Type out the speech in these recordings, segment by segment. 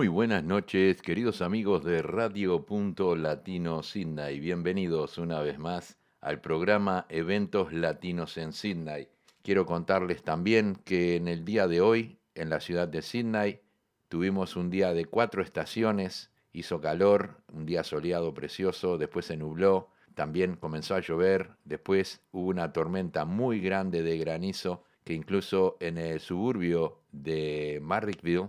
Muy buenas noches, queridos amigos de Radio Punto Latino Sydney. Bienvenidos una vez más al programa Eventos Latinos en Sydney. Quiero contarles también que en el día de hoy, en la ciudad de Sydney, tuvimos un día de cuatro estaciones. Hizo calor, un día soleado precioso, después se nubló, también comenzó a llover, después hubo una tormenta muy grande de granizo que incluso en el suburbio de Marrickville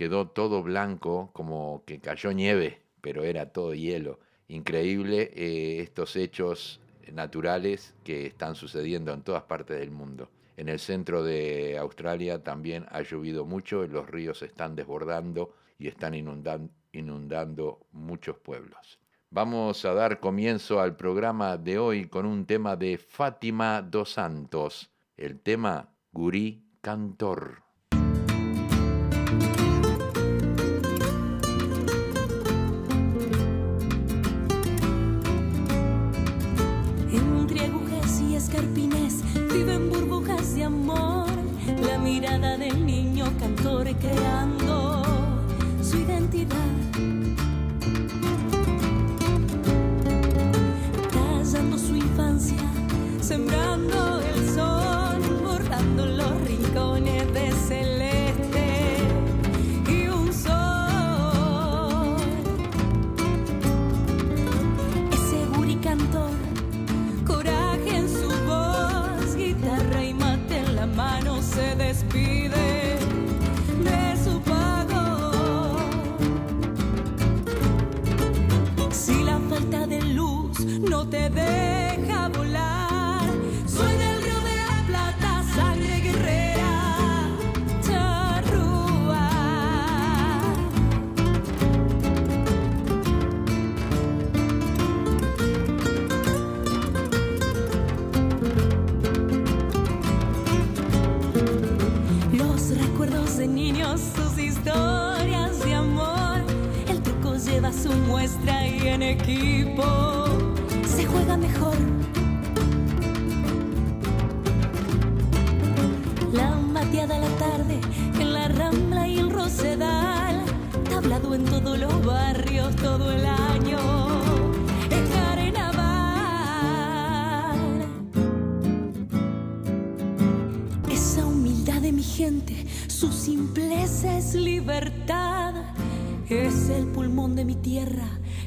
quedó todo blanco, como que cayó nieve, pero era todo hielo. Increíble eh, estos hechos naturales que están sucediendo en todas partes del mundo. En el centro de Australia también ha llovido mucho, los ríos están desbordando y están inundando muchos pueblos. Vamos a dar comienzo al programa de hoy con un tema de Fátima dos Santos, el tema Gurí Cantor.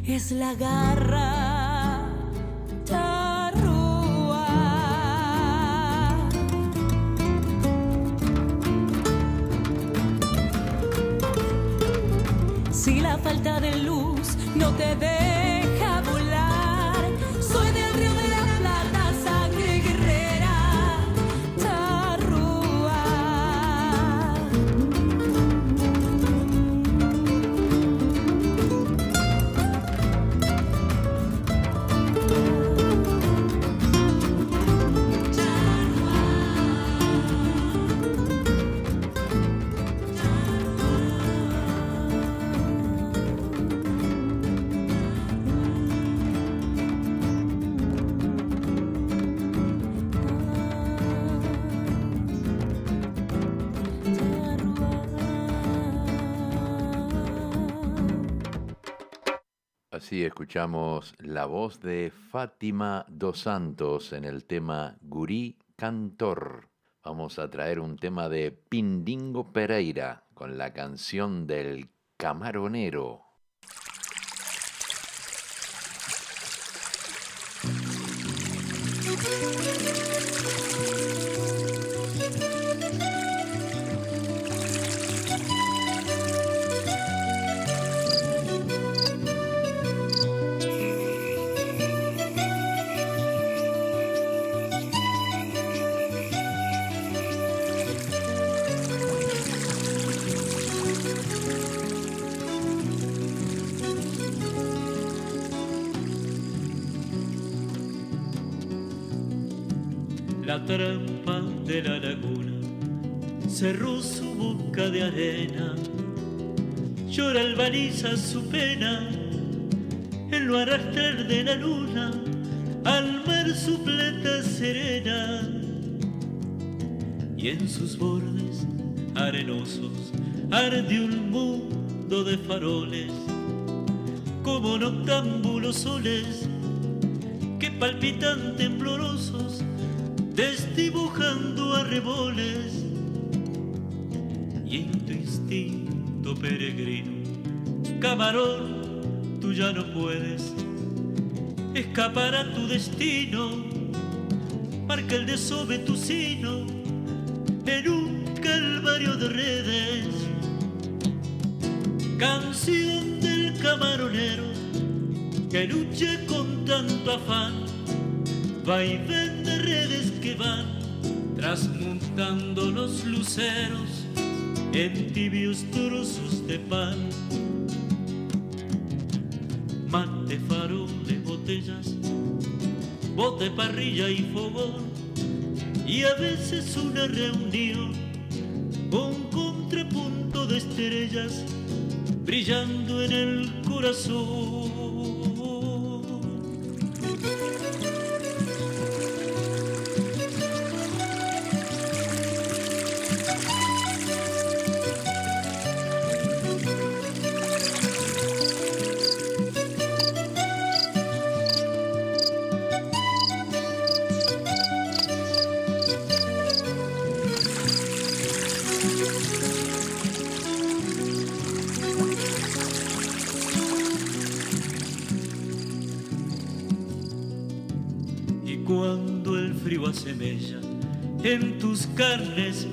Es la garra. Si la falta de luz no te deja escuchamos la voz de Fátima dos Santos en el tema Gurí Cantor. Vamos a traer un tema de Pindingo Pereira con la canción del Camaronero. Trampa de la laguna. Cerró su boca de arena, llora el baliza su pena. En lo arrastrar de la luna al mar su plata serena. Y en sus bordes arenosos arde un mundo de faroles como noctámbulos soles que palpitan temblorosos desdibujando arreboles y en tu instinto peregrino camarón tú ya no puedes escapar a tu destino. Marca el desove tu sino en un calvario de redes. Canción del camaronero que lucha con tanto afán vaivén de redes que van transmutando los luceros en tibios trozos de pan. Mate, faroles, botellas, bote, parrilla y fogón, y a veces una reunión con contrapunto de estrellas brillando en el corazón.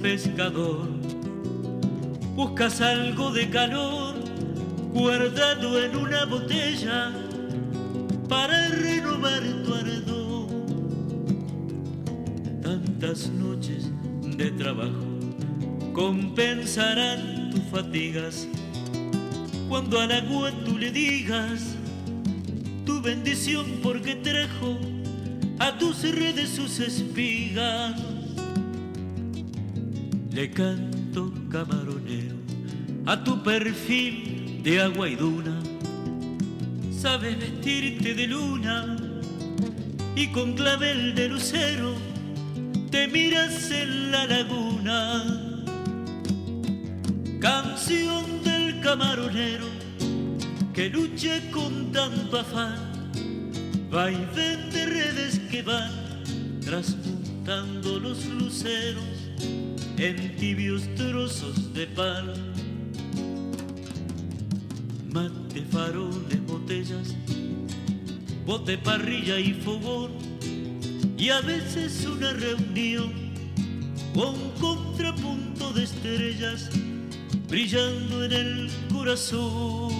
Pescador, buscas algo de calor guardado en una botella para renovar tu ardor. Tantas noches de trabajo compensarán tus fatigas cuando al agua tú le digas tu bendición porque trajo a tus redes sus espigas. Le canto camaronero a tu perfil de agua y duna. Sabes vestirte de luna y con clavel de lucero te miras en la laguna. Canción del camaronero que lucha con tanto afán vaivén de redes que van transmutando los luceros en tibios trozos de pan. Mate, faroles, botellas, bote, parrilla y fogón, y a veces una reunión con contrapunto de estrellas brillando en el corazón.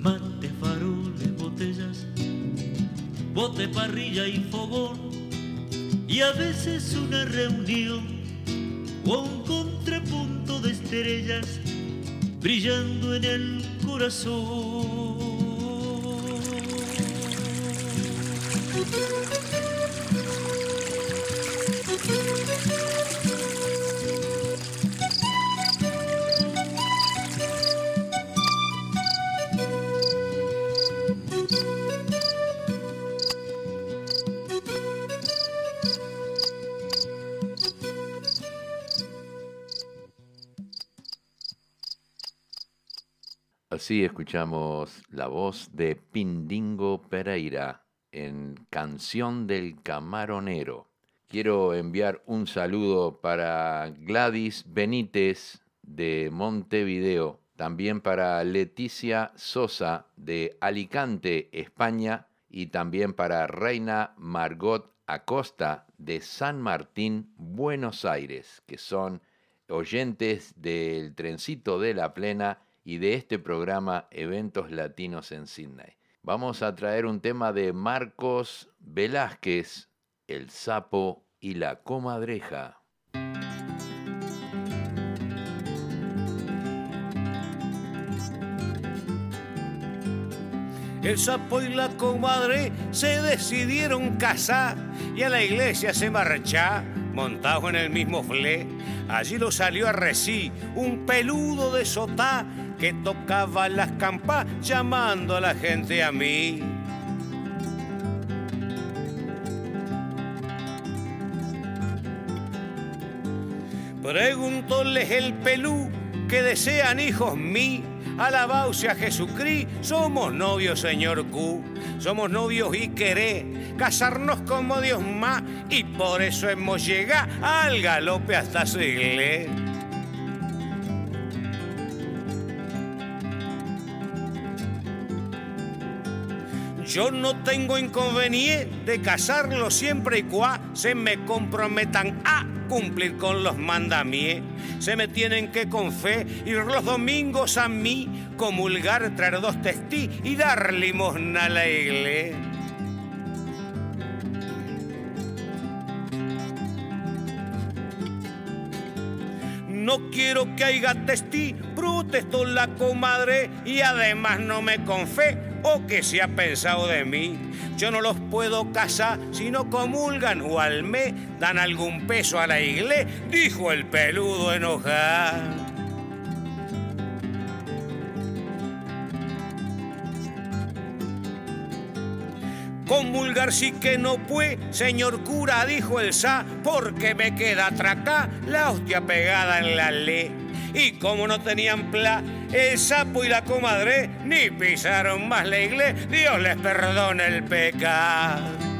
Mate, faroles, botellas, bote, parrilla y fogón, y a veces una reunión o un contrapunto de estrellas brillando en el corazón. Así escuchamos la voz de Pindingo Pereira en Canción del Camaronero. Quiero enviar un saludo para Gladys Benítez de Montevideo, también para Leticia Sosa de Alicante, España, y también para Reina Margot Acosta de San Martín, Buenos Aires, que son oyentes del trencito de la plena y de este programa Eventos Latinos en Sydney. Vamos a traer un tema de Marcos Velázquez, El sapo y la comadreja. El sapo y la comadre se decidieron casar y a la iglesia se marcha, montado en el mismo flé. Allí lo salió a reci un peludo de sotá que tocaba las campas llamando a la gente a mí. Preguntóles el pelú que desean hijos mí. Alabaos a Jesucristo, somos novios, señor Q. Somos novios y queré casarnos como Dios más. Y por eso hemos llegado al galope hasta su Yo no tengo inconveniente de casarlo siempre y cuando se me comprometan a cumplir con los mandamientos. Se me tienen que con fe ir los domingos a mí, comulgar, traer dos testí y dar limosna a la iglesia. No quiero que haya testí, protesto la comadre y además no me confé o que se ha pensado de mí. Yo no los puedo casar si no comulgan o al mes dan algún peso a la iglesia, dijo el peludo enojado. Comulgar sí que no puede, señor cura, dijo el sa, porque me queda atracá la hostia pegada en la ley. Y como no tenían pla, el sapo y la comadre ni pisaron más la iglesia, Dios les perdone el pecado.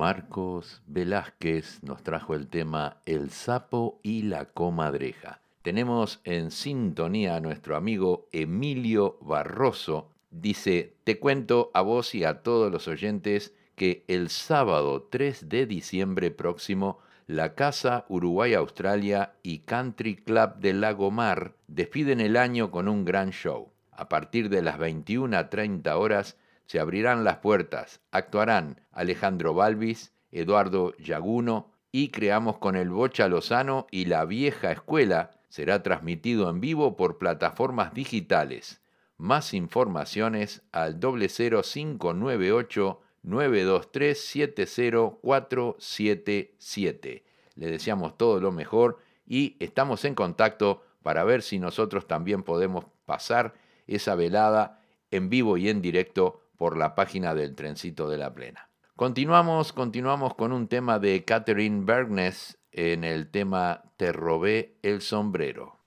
Marcos Velázquez nos trajo el tema El sapo y la comadreja. Tenemos en sintonía a nuestro amigo Emilio Barroso. Dice, te cuento a vos y a todos los oyentes que el sábado 3 de diciembre próximo la Casa Uruguay Australia y Country Club de Lagomar despiden el año con un gran show. A partir de las 21 a 30 horas se abrirán las puertas. Actuarán Alejandro Balvis, Eduardo Yaguno y Creamos con el Bocha Lozano y La Vieja Escuela. Será transmitido en vivo por plataformas digitales. Más informaciones al 00598 923-70477. Le deseamos todo lo mejor y estamos en contacto para ver si nosotros también podemos pasar esa velada en vivo y en directo por la página del Trencito de la Plena. Continuamos, continuamos con un tema de Catherine Bergnes en el tema Te robé el sombrero.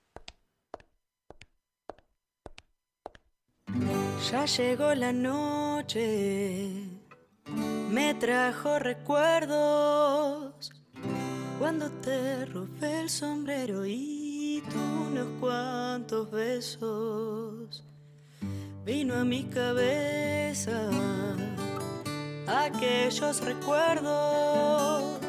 Ya llegó la noche me trajo recuerdos cuando te robé el sombrero y tú unos cuantos besos. Vino a mi cabeza aquellos recuerdos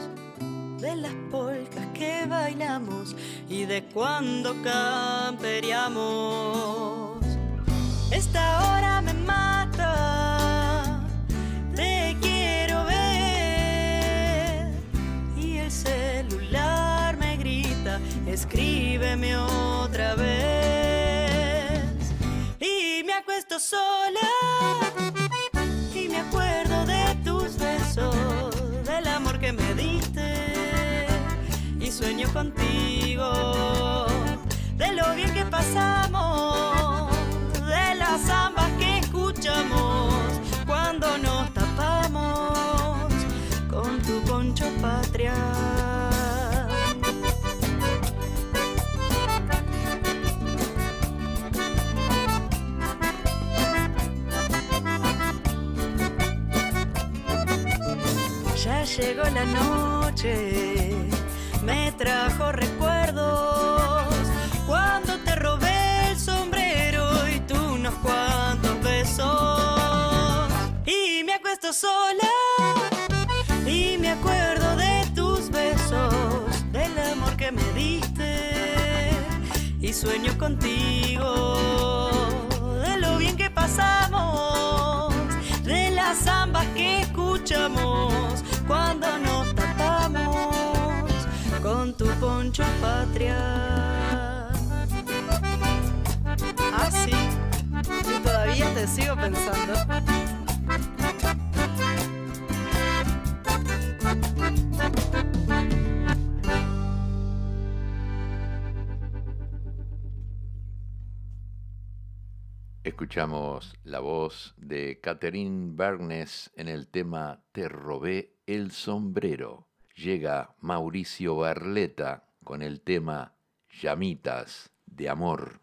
de las polcas que bailamos y de cuando camperiamos. Esta hora me escríbeme otra vez. Y me acuesto sola. Y me acuerdo de tus besos, del amor que me diste. Y sueño contigo, de lo bien que pasamos, llegó la noche, me trajo recuerdos. Cuando te robé el sombrero y tú unos cuantos besos. Y me acuesto sola y me acuerdo de tus besos, del amor que me diste. Y sueño contigo, de lo bien que pasamos, de las zambas que escuchamos cuando nos tapamos con tu poncho patria. Ah, sí. Todavía te sigo pensando. Escuchamos la voz de Catherine Bernes en el tema Te robé el sombrero. Llega Mauricio Barleta con el tema Llamitas de Amor.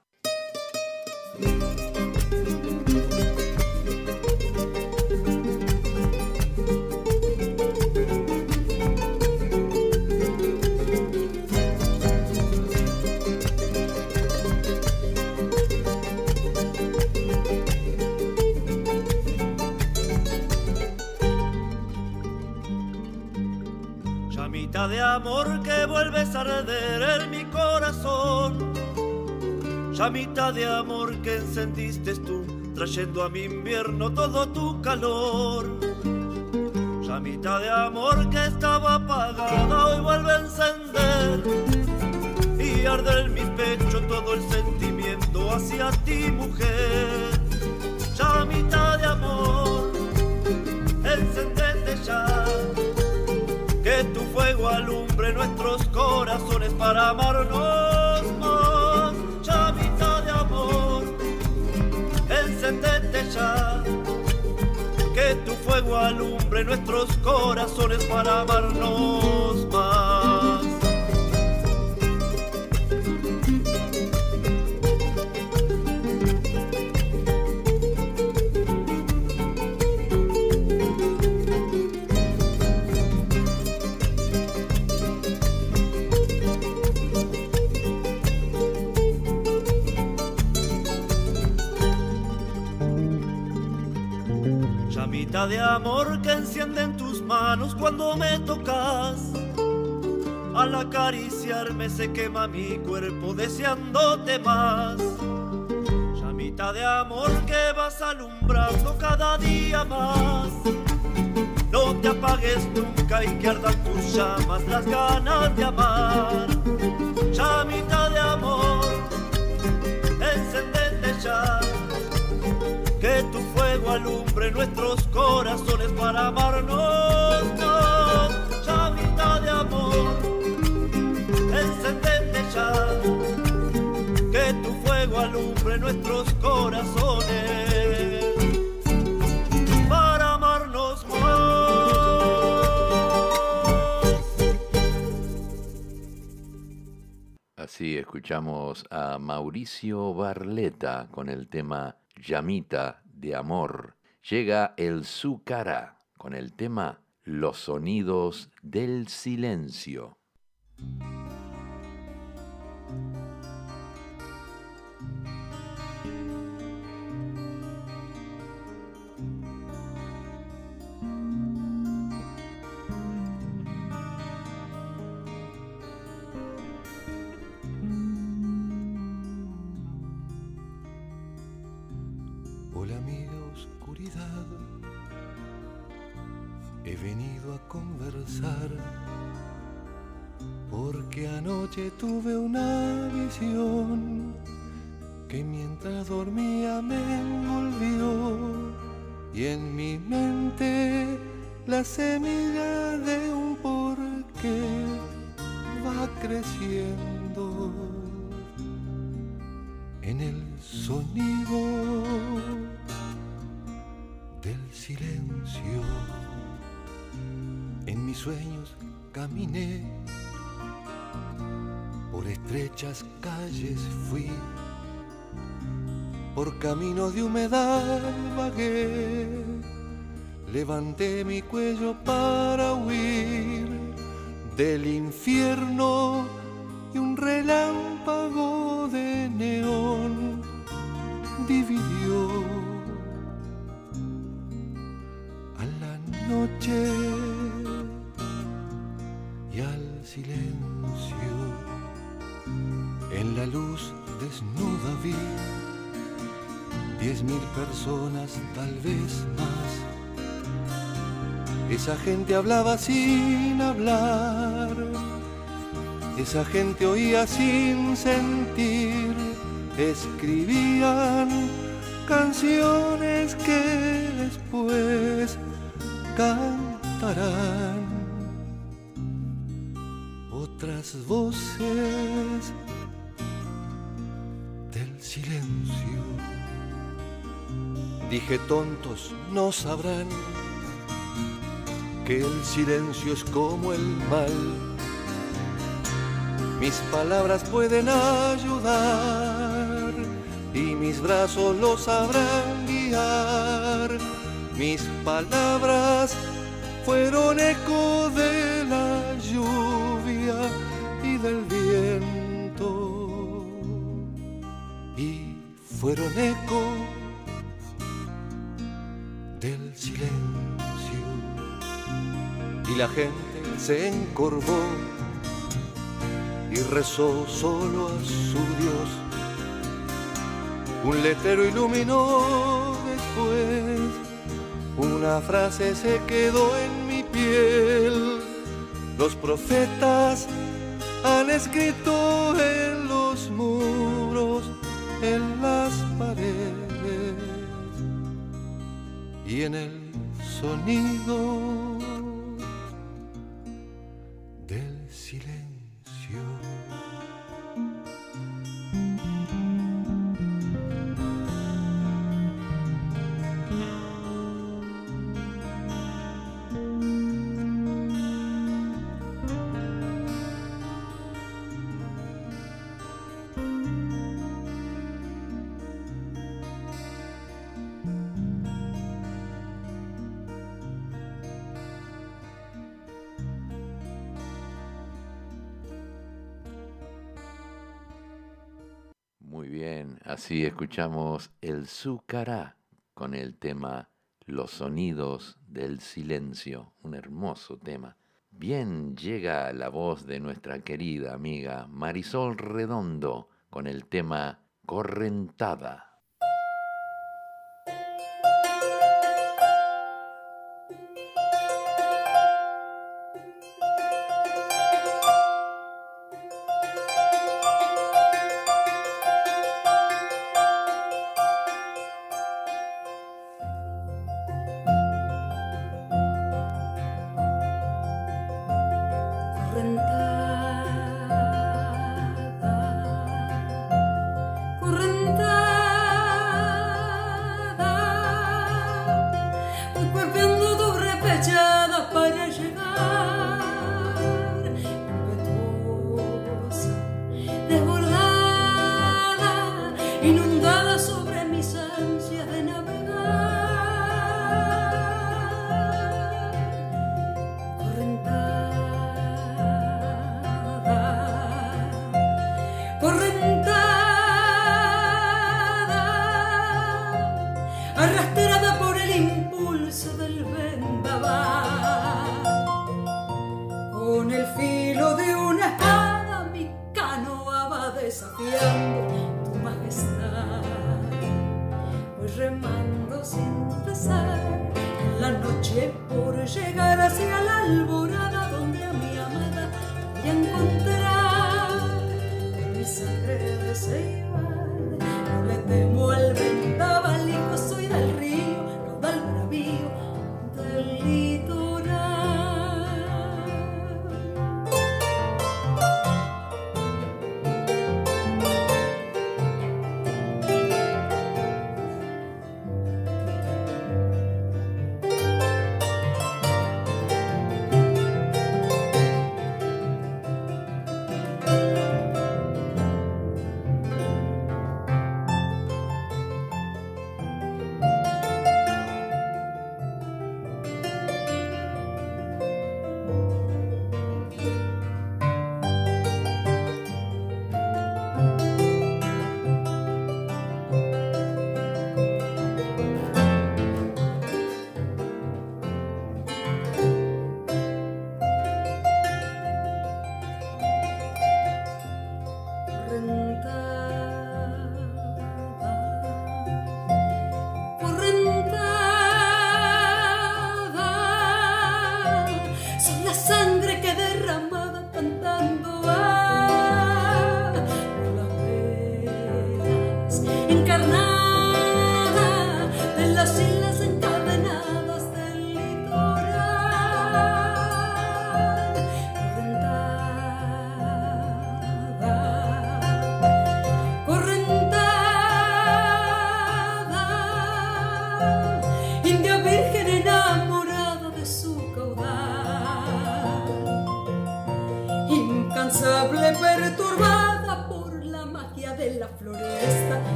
Amor que vuelves a arder en mi corazón. Llamita de amor que encendiste tú, trayendo a mi invierno todo tu calor. Llamita de amor que estaba apagada, hoy vuelve a encender. Y arde en mi pecho todo el sentimiento hacia ti, mujer. Llamita de amor, encendete ya que tu fuego alumbre nuestros corazones para amarnos más. Llamita de amor, encendete ya. Que tu fuego alumbre nuestros corazones para amarnos más. Llamita de amor que enciende en tus manos cuando me tocas. Al acariciarme se quema mi cuerpo deseándote más. Llamita de amor que vas alumbrando cada día más. No te apagues nunca y que ardan tus llamas las ganas de amar. Llamita de amor, encendete ya alumbre nuestros corazones para amarnos más. Llamita de amor, encendete ya, que tu fuego alumbre nuestros corazones para amarnos más. Así escuchamos a Mauricio Barleta con el tema Llamita de Amor. Llega el Zucara con el tema Los sonidos del silencio. He venido a conversar porque anoche tuve una visión que mientras dormía me envolvió y en mi mente la semilla de un porqué va creciendo. En el sonido del silencio. En mis sueños caminé, por estrechas calles fui, por caminos de humedad vagué. levanté mi cuello para huir del infierno y un relámpago desnuda vi diez mil personas, tal vez más. Esa gente hablaba sin hablar, esa gente oía sin sentir, escribían canciones que después cantarán. Otras voces Dije tontos no sabrán que el silencio es como el mal. Mis palabras pueden ayudar y mis brazos los sabrán guiar. Mis palabras fueron eco de la lluvia y del viento y fueron eco la gente se encorvó y rezó solo a su Dios. Un letrero iluminó después, una frase se quedó en mi piel. Los profetas han escrito en los muros, en las paredes y en el sonido así escuchamos el Zucará con el tema Los sonidos del silencio, un hermoso tema. Bien llega la voz de nuestra querida amiga Marisol Redondo con el tema. Correntada,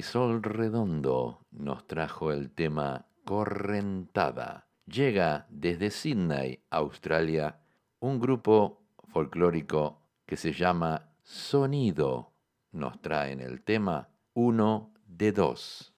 Marisol Redondo nos trajo el tema Correntada. Llega desde Sydney, Australia, un grupo folclórico que se llama Sonido. Nos traen el tema Uno de Dos.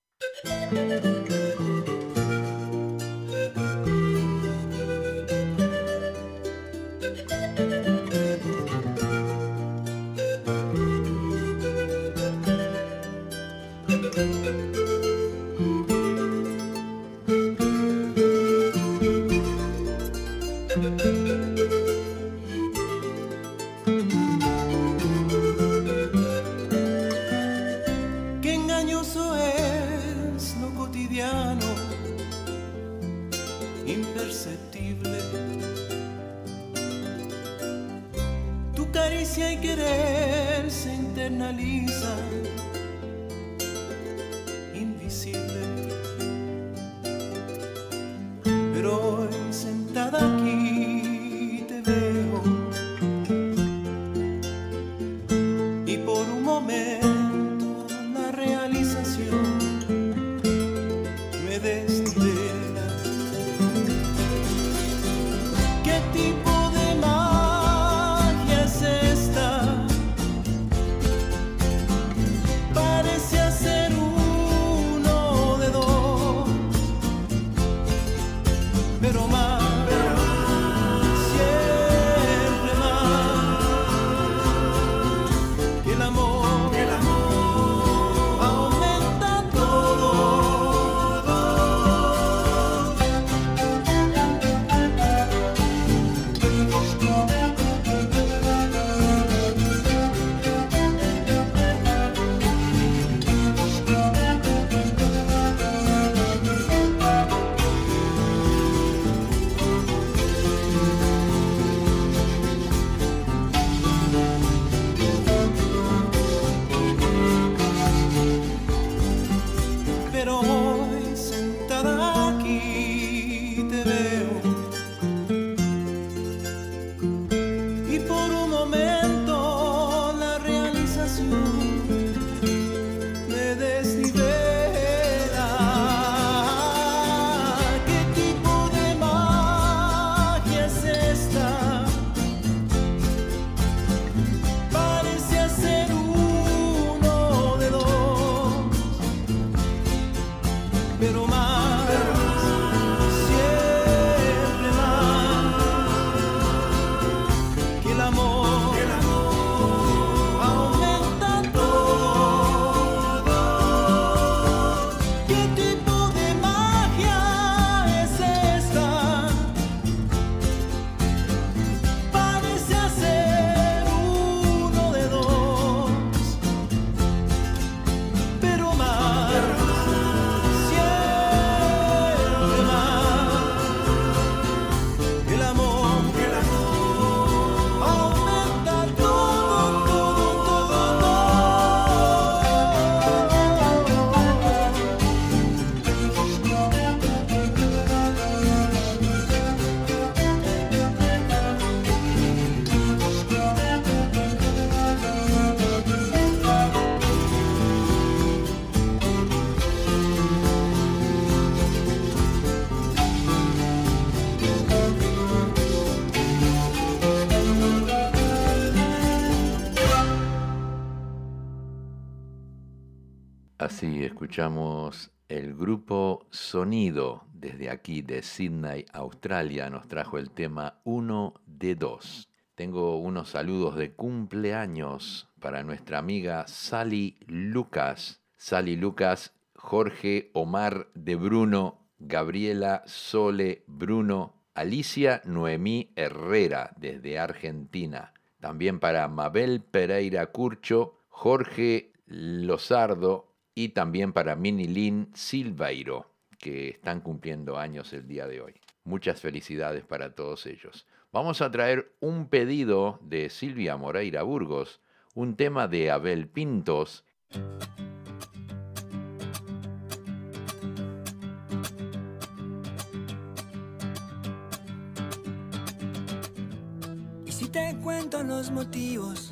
caricia y querer se internaliza. escuchamos el grupo Sonido desde aquí de Sydney, Australia, nos trajo el tema 1 de 2. Tengo unos saludos de cumpleaños para nuestra amiga Sally Lucas. Sally Lucas, Jorge Omar de Bruno, Gabriela Sole Bruno, Alicia Noemí Herrera desde Argentina. También para Mabel Pereira Curcho, Jorge Lozardo, y también para Minilín Silveiro, que están cumpliendo años el día de hoy. Muchas felicidades para todos ellos. Vamos a traer un pedido de Silvia Moreira Burgos, un tema de Abel Pintos. Y si te cuento los motivos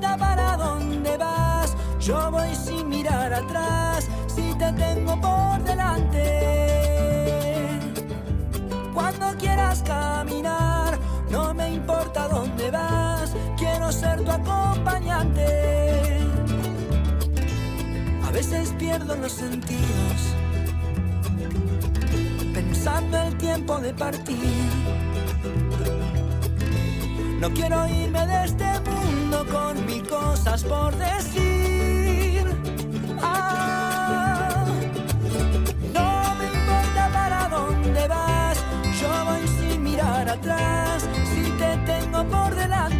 Importa para dónde vas, yo voy sin mirar atrás. Si te tengo por delante, cuando quieras caminar, no me importa dónde vas, quiero ser tu acompañante. A veces pierdo los sentidos pensando el tiempo de partir. No quiero irme de este cosas por decir. Ah, no me importa para dónde vas, yo voy sin mirar atrás. Si te tengo por delante,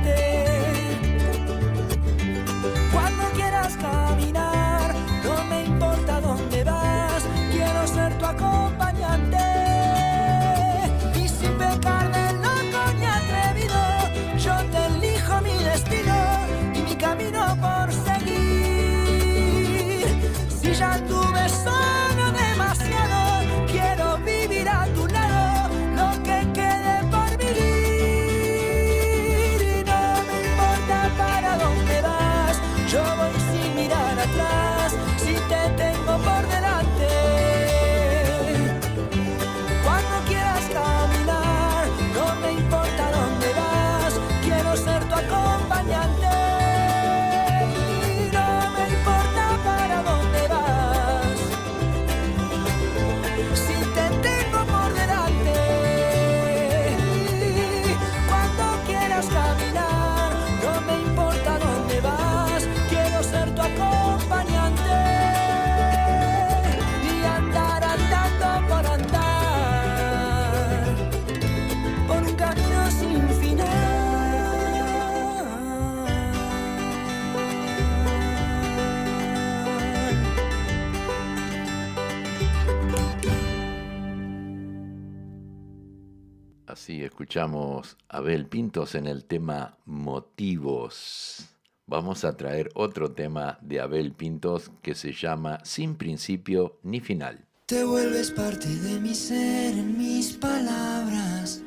Así escuchamos a Abel Pintos en el tema Motivos. Vamos a traer otro tema de Abel Pintos que se llama Sin principio ni final. Te vuelves parte de mi ser en mis palabras.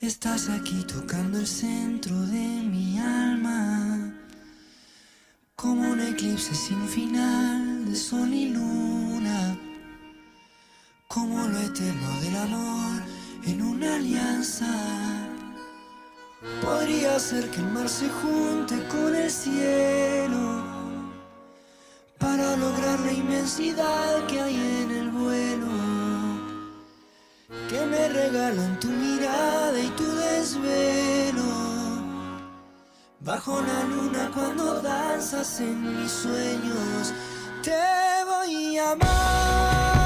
Estás aquí tocando el centro de mi alma. Como un eclipse sin final de sol y luna. Como lo eterno del amor en una alianza. Podría ser que el mar se junte con el cielo para lograr la inmensidad que hay en el vuelo. Que me regalan tu mirada y tu desvelo. Bajo la luna cuando danzas en mis sueños te voy a amar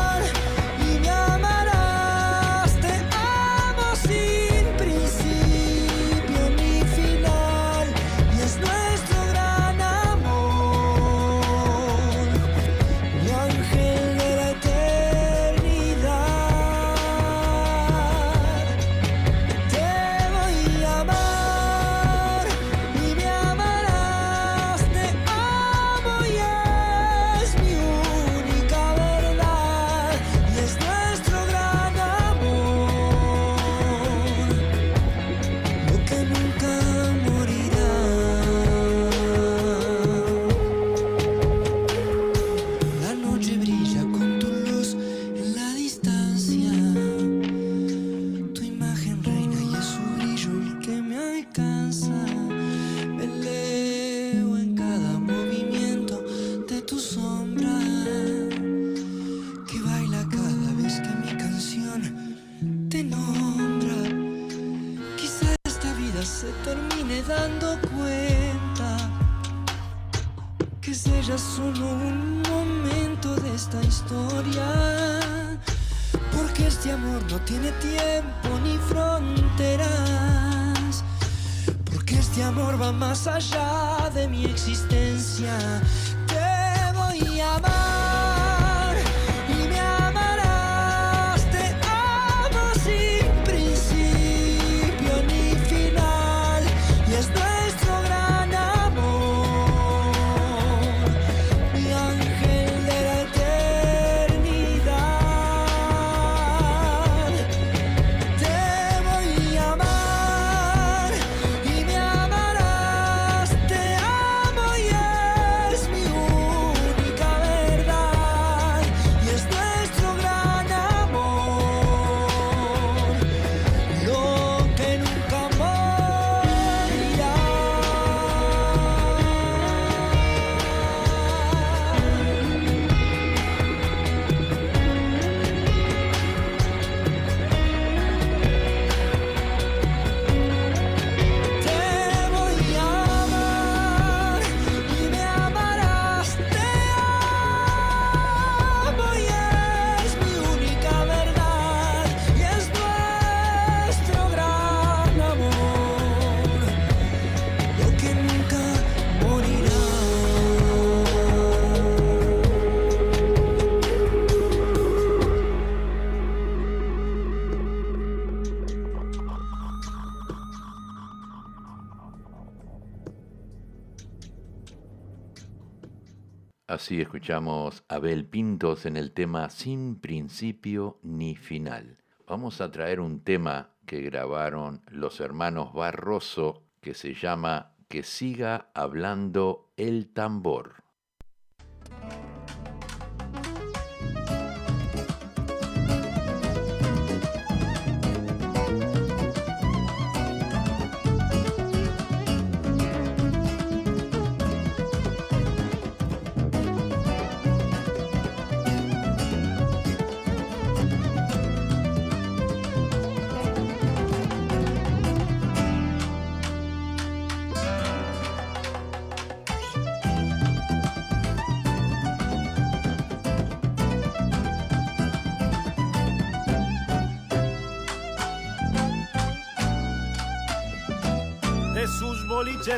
Así escuchamos a Abel Pintos en el tema Sin principio ni final. Vamos a traer un tema que grabaron los hermanos Barroso que se llama Que siga hablando el tambor.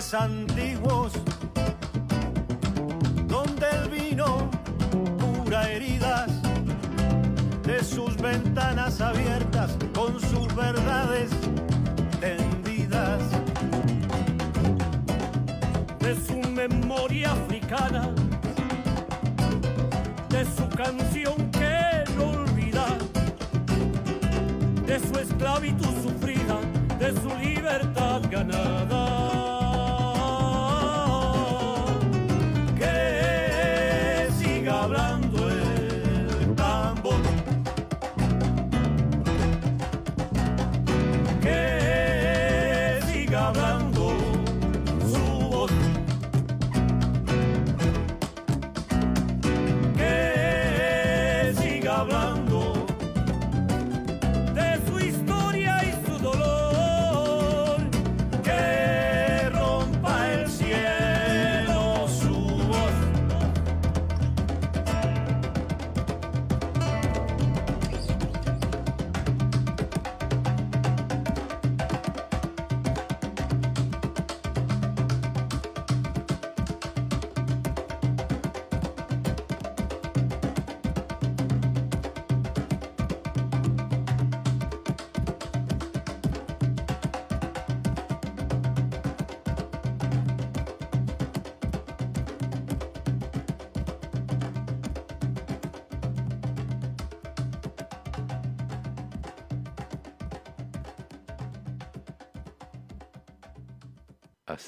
antiguos, donde el vino cura heridas, de sus ventanas abiertas con sus verdades tendidas. De su memoria africana, de su canción que no olvida, de su esclavitud sufrida, de su libertad ganada.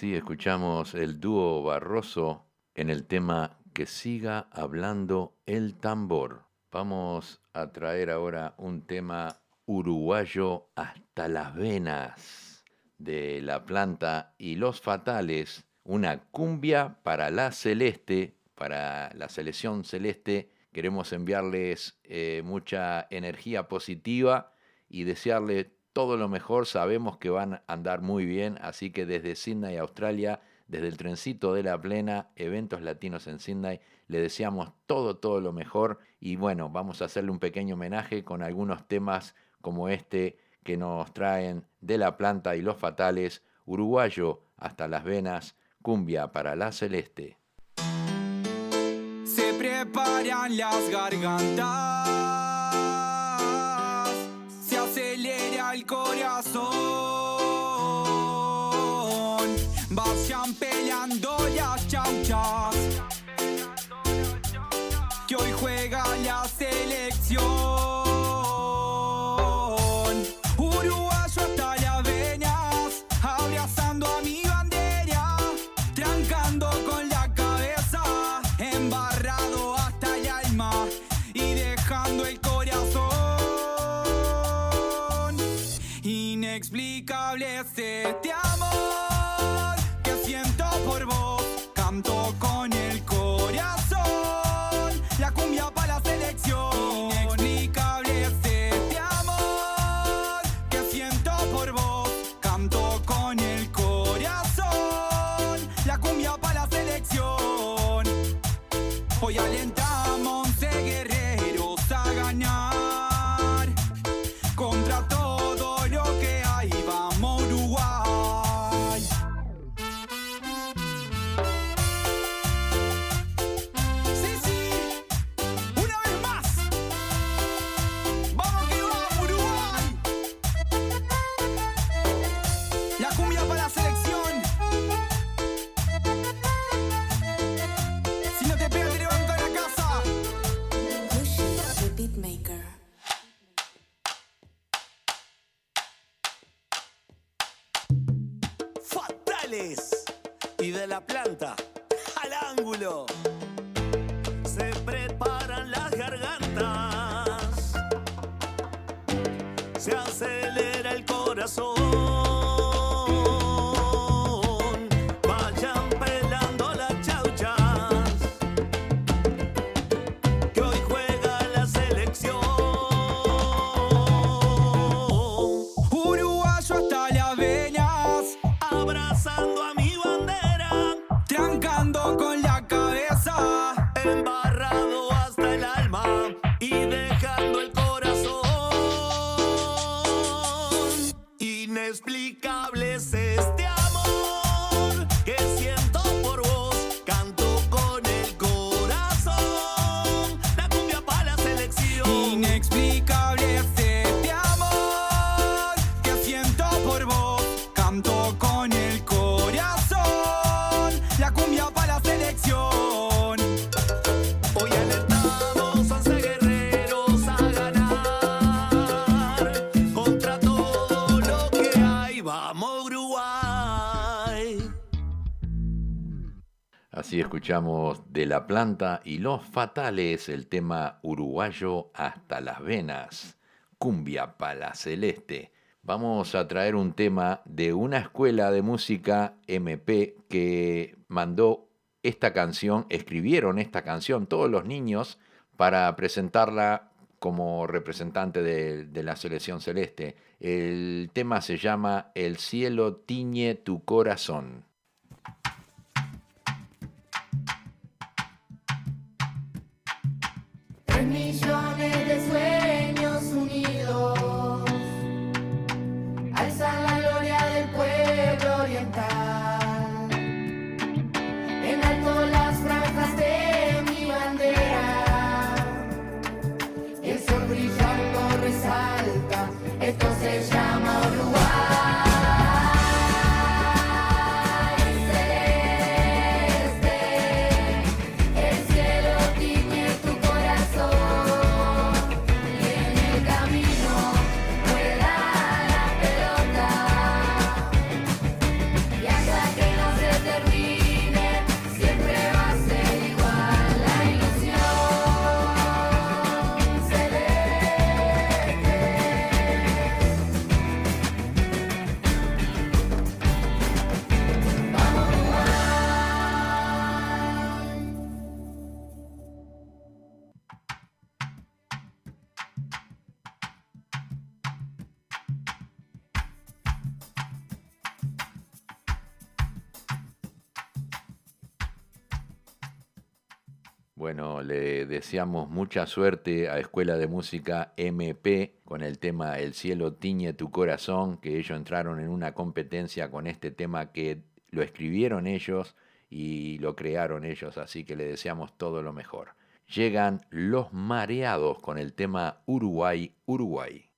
Así escuchamos el dúo Barroso en el tema Que siga hablando el tambor. Vamos a traer ahora un tema uruguayo hasta las venas de la planta y los fatales, una cumbia para la celeste, para la selección celeste. Queremos enviarles eh, mucha energía positiva y desearles todo lo mejor. Sabemos que van a andar muy bien, así que desde Sydney, Australia, desde el trencito de la plena, eventos latinos en Sydney, le deseamos todo, todo lo mejor. Y bueno, vamos a hacerle un pequeño homenaje con algunos temas como este que nos traen de la planta y los fatales, uruguayo hasta las venas, cumbia para la celeste. Se preparan las gargantas, corazón, vayan peleando y de la planta al ángulo. De la planta y los fatales el tema uruguayo hasta las venas, cumbia pala celeste. Vamos a traer un tema de una escuela de música MP que mandó esta canción, escribieron esta canción todos los niños para presentarla como representante de la selección celeste. El tema se llama El cielo tiñe tu corazón. Chinese deseamos mucha suerte a Escuela de Música MP con el tema El cielo tiñe tu corazón, que ellos entraron en una competencia con este tema que lo escribieron ellos y lo crearon ellos, así que le deseamos todo lo mejor. Llegan Los Mareados con el tema Uruguay, Uruguay.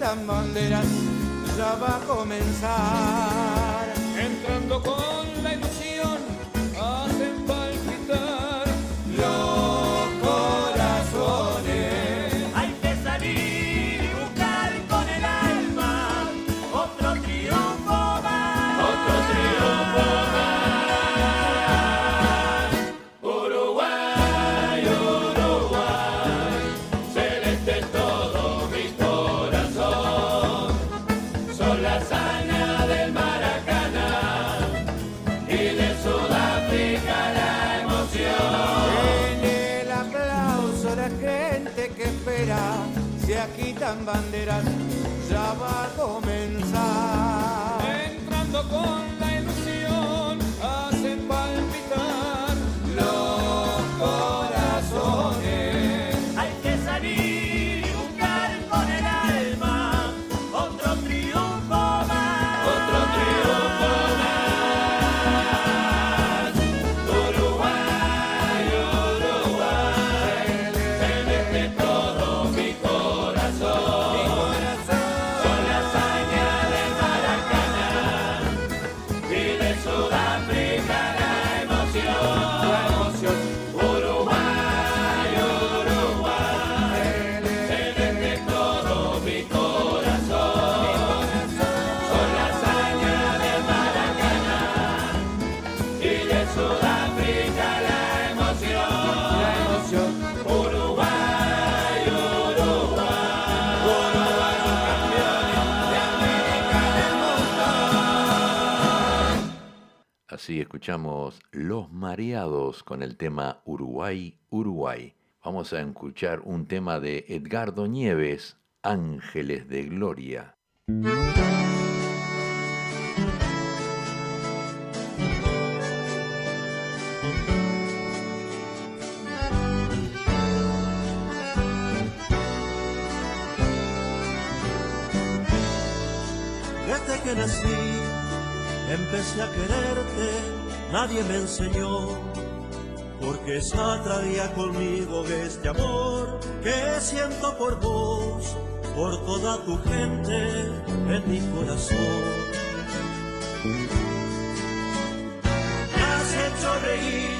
Agitan banderas, ya va a comenzar. Entrando con agitan banderas, ya va a comenzar. Entrando con escuchamos Los Mareados con el tema Uruguay, Uruguay. Vamos a escuchar un tema de Edgardo Nieves, Ángeles de Gloria. Desde que nací, empecé a quererte, nadie me enseñó, porque traía conmigo este amor que siento por vos, por toda tu gente en mi corazón. Me has hecho reír,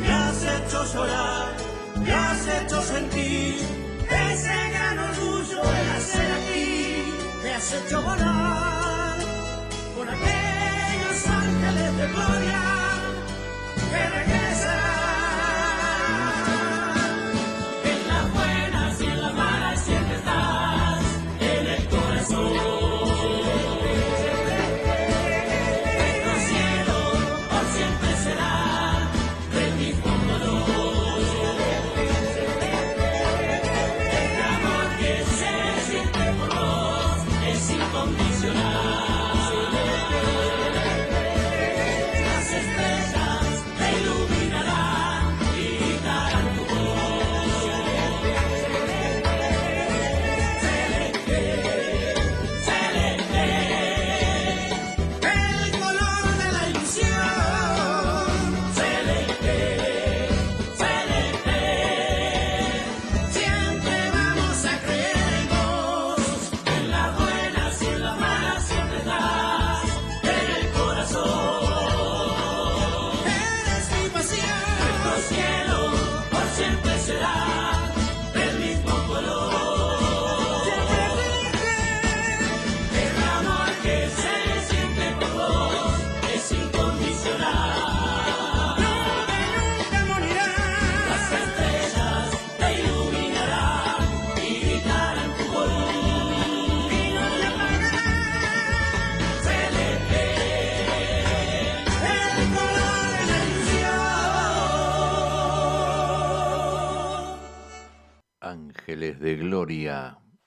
me has hecho llorar, me has hecho sentir ese gran orgullo de nacer aquí, me has hecho volar con aquellos ángeles de gloria que regresan.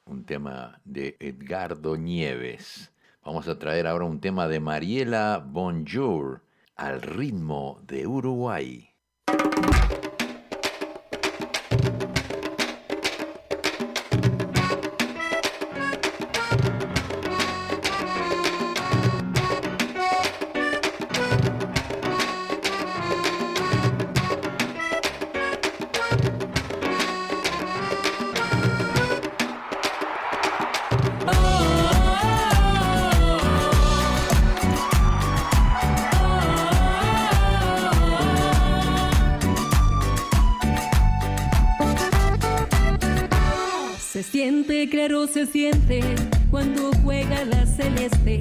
Un tema de Edgardo Nieves. Vamos a traer ahora un tema de Mariela Bonjour, al ritmo de Uruguay. La celeste.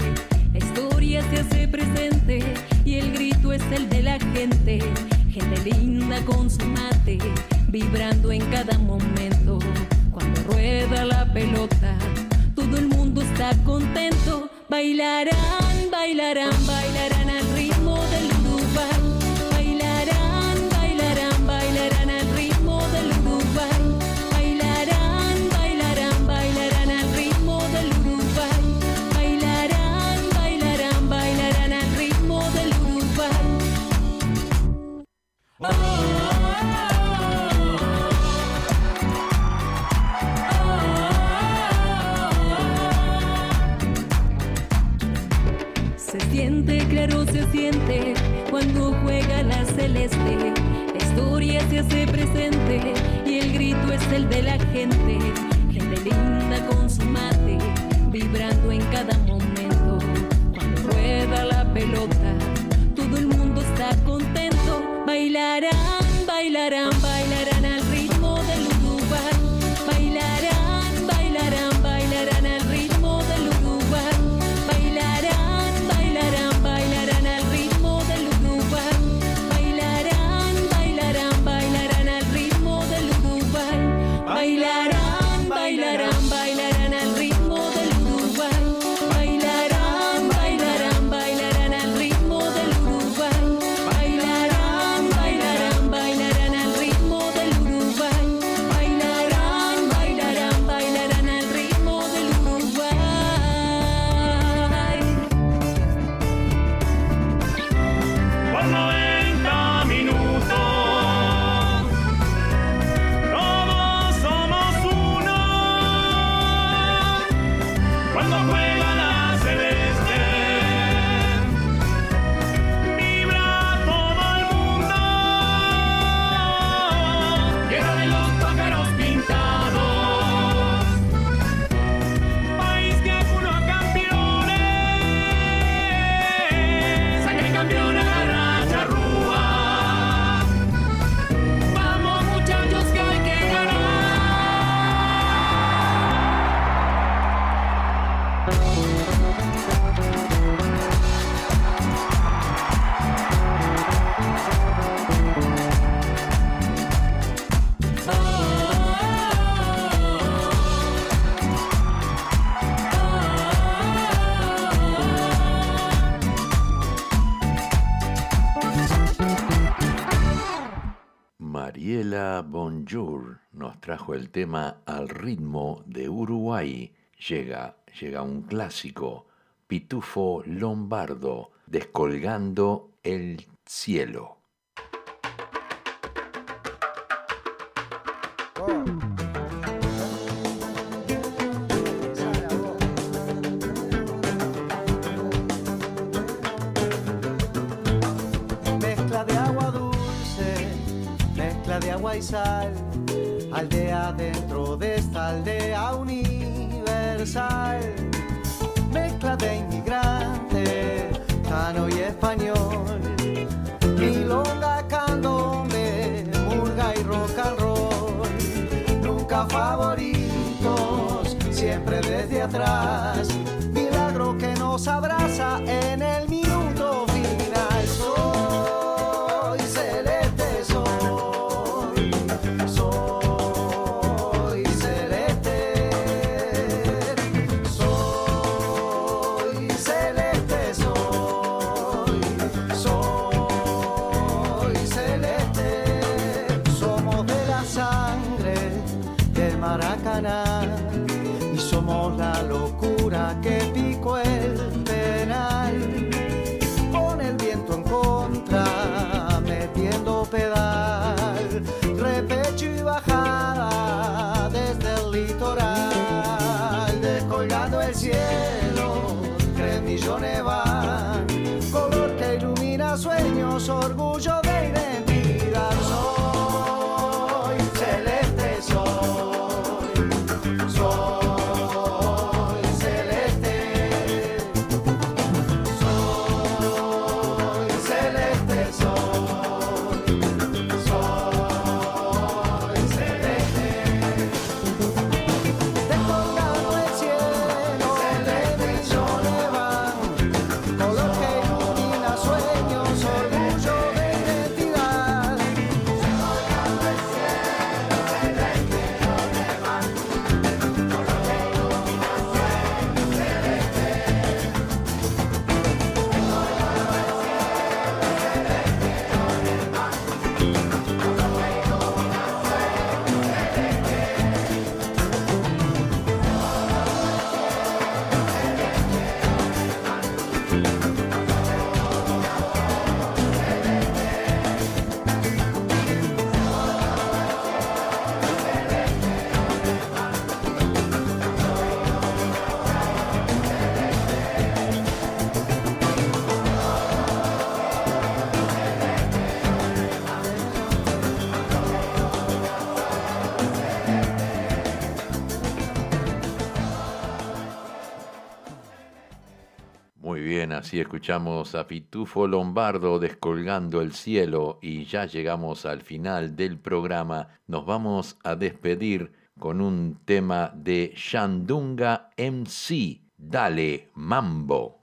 La historia se hace presente y el grito es el de la gente. Gente linda con su mate, vibrando en cada momento. Cuando rueda la pelota, todo el mundo está contento. Bailarán, bailarán, bailarán cuando juega la celeste. La historia se hace presente y el grito es el de la gente. Gente linda con su mate, vibrando en cada momento. Cuando rueda la pelota, todo el mundo está contento. Bailarán, bailarán, bailarán trajo el tema al ritmo de Uruguay. Llega, llega un clásico, Pitufo Lombardo, descolgando el cielo. Aldea universal. Mezcla de inmigrante, cano y español, milonga, candombe, murga y rock and roll. Nunca favoritos, siempre desde atrás. Milagro que nos abraza en el sueños, orgullo Muy bien, así escuchamos a Pitufo Lombardo descolgando el cielo y ya llegamos al final del programa. Nos vamos a despedir con un tema de Shandunga MC. Dale, mambo.